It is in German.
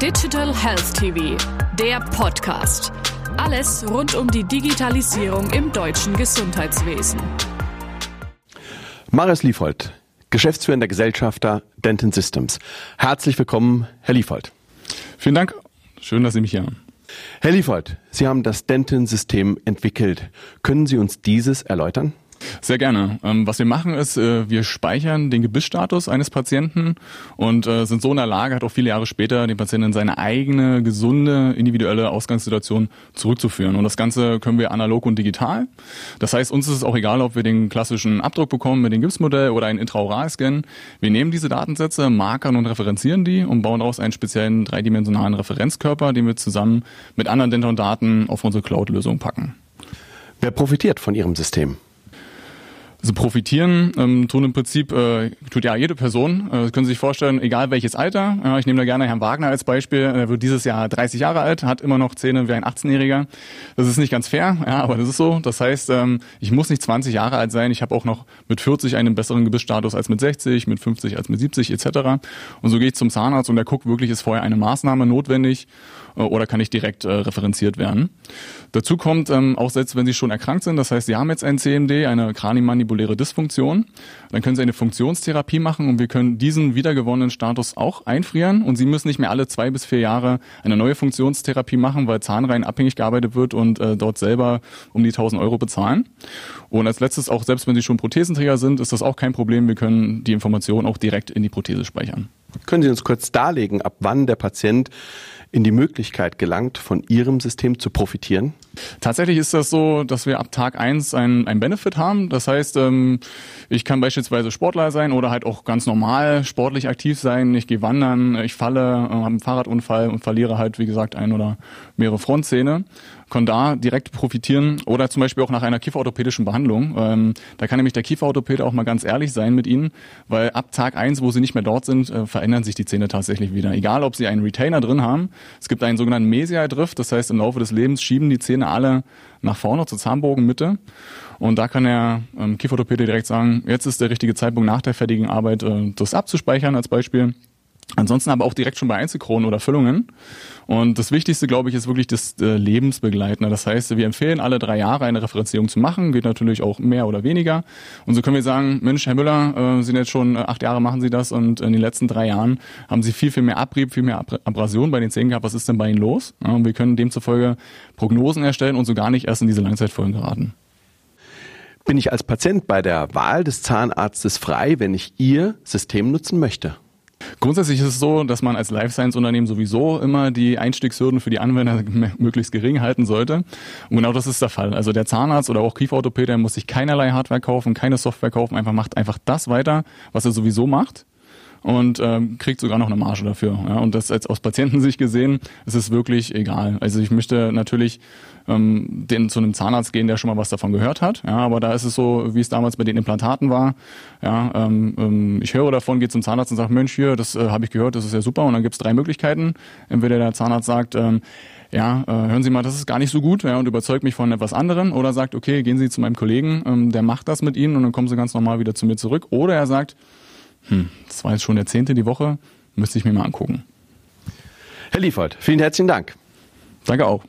Digital Health TV, der Podcast. Alles rund um die Digitalisierung im deutschen Gesundheitswesen. Marius Liefold, geschäftsführender Gesellschafter Denton Systems. Herzlich willkommen, Herr Liefold. Vielen Dank. Schön, dass Sie mich hier haben. Herr Liefold, Sie haben das Denton-System entwickelt. Können Sie uns dieses erläutern? Sehr gerne. Ähm, was wir machen ist, äh, wir speichern den Gebissstatus eines Patienten und äh, sind so in der Lage, auch viele Jahre später den Patienten in seine eigene, gesunde, individuelle Ausgangssituation zurückzuführen. Und das Ganze können wir analog und digital. Das heißt, uns ist es auch egal, ob wir den klassischen Abdruck bekommen mit dem Gipsmodell oder einen Intraoral-Scan. Wir nehmen diese Datensätze, markern und referenzieren die und bauen daraus einen speziellen dreidimensionalen Referenzkörper, den wir zusammen mit anderen Denton-Daten auf unsere Cloud-Lösung packen. Wer profitiert von Ihrem System? Also profitieren ähm, tun im Prinzip, äh, tut ja jede Person. Äh, können Sie sich vorstellen, egal welches Alter. Ja, ich nehme da gerne Herrn Wagner als Beispiel. Er wird dieses Jahr 30 Jahre alt, hat immer noch Zähne wie ein 18-Jähriger. Das ist nicht ganz fair, ja, aber das ist so. Das heißt, ähm, ich muss nicht 20 Jahre alt sein. Ich habe auch noch mit 40 einen besseren Gebissstatus als mit 60, mit 50 als mit 70 etc. Und so gehe ich zum Zahnarzt und der guckt wirklich, ist vorher eine Maßnahme notwendig äh, oder kann ich direkt äh, referenziert werden. Dazu kommt, ähm, auch selbst wenn Sie schon erkrankt sind, das heißt, Sie haben jetzt ein CMD, eine Kraniomandibuläre Dysfunktion, dann können Sie eine Funktionstherapie machen und wir können diesen wiedergewonnenen Status auch einfrieren und Sie müssen nicht mehr alle zwei bis vier Jahre eine neue Funktionstherapie machen, weil Zahnreihen abhängig gearbeitet wird und äh, dort selber um die 1000 Euro bezahlen. Und als letztes auch, selbst wenn Sie schon Prothesenträger sind, ist das auch kein Problem. Wir können die Information auch direkt in die Prothese speichern. Können Sie uns kurz darlegen, ab wann der Patient in die Möglichkeit gelangt, von Ihrem System zu profitieren? Tatsächlich ist das so, dass wir ab Tag eins ein, ein Benefit haben. Das heißt, ähm, ich kann beispielsweise Sportler sein oder halt auch ganz normal sportlich aktiv sein. Ich gehe wandern, ich falle, äh, habe einen Fahrradunfall und verliere halt, wie gesagt, ein oder mehrere Frontzähne kann da direkt profitieren oder zum Beispiel auch nach einer kieferorthopädischen Behandlung. Ähm, da kann nämlich der Kieferorthopäde auch mal ganz ehrlich sein mit Ihnen, weil ab Tag eins, wo Sie nicht mehr dort sind, äh, verändern sich die Zähne tatsächlich wieder. Egal, ob Sie einen Retainer drin haben. Es gibt einen sogenannten Mesial-Drift, das heißt, im Laufe des Lebens schieben die Zähne alle nach vorne zur Zahnbogenmitte. Und da kann der ähm, Kieferorthopäde direkt sagen, jetzt ist der richtige Zeitpunkt nach der fertigen Arbeit, äh, das abzuspeichern als Beispiel. Ansonsten aber auch direkt schon bei Einzelkronen oder Füllungen. Und das Wichtigste, glaube ich, ist wirklich das äh, Lebensbegleitende. Das heißt, wir empfehlen alle drei Jahre eine Referenzierung zu machen, geht natürlich auch mehr oder weniger. Und so können wir sagen, Mensch, Herr Müller, äh, sind jetzt schon äh, acht Jahre machen Sie das und in den letzten drei Jahren haben Sie viel, viel mehr Abrieb, viel mehr Ab Abrasion bei den Zähnen gehabt. Was ist denn bei Ihnen los? Und wir können demzufolge Prognosen erstellen und so gar nicht erst in diese Langzeitfolgen geraten. Bin ich als Patient bei der Wahl des Zahnarztes frei, wenn ich Ihr System nutzen möchte? Grundsätzlich ist es so, dass man als Life Science Unternehmen sowieso immer die Einstiegshürden für die Anwender möglichst gering halten sollte. Und genau das ist der Fall. Also der Zahnarzt oder auch Kieferorthopäde muss sich keinerlei Hardware kaufen, keine Software kaufen, einfach macht einfach das weiter, was er sowieso macht und ähm, kriegt sogar noch eine Marge dafür. Ja? Und das jetzt aus Patientensicht gesehen, ist es wirklich egal. Also ich möchte natürlich ähm, den, zu einem Zahnarzt gehen, der schon mal was davon gehört hat. Ja, aber da ist es so, wie es damals bei den Implantaten war. Ja, ähm, ähm ich höre davon, gehe zum Zahnarzt und sage, Mensch, hier, das äh, habe ich gehört, das ist ja super. Und dann gibt es drei Möglichkeiten. Entweder der Zahnarzt sagt, ähm, ja, äh, hören Sie mal, das ist gar nicht so gut ja, und überzeugt mich von etwas anderem oder sagt, okay, gehen Sie zu meinem Kollegen, ähm, der macht das mit Ihnen und dann kommen Sie ganz normal wieder zu mir zurück. Oder er sagt, hm, das war jetzt schon der zehnte die Woche, müsste ich mir mal angucken. Herr Liefert, vielen herzlichen Dank. Danke auch.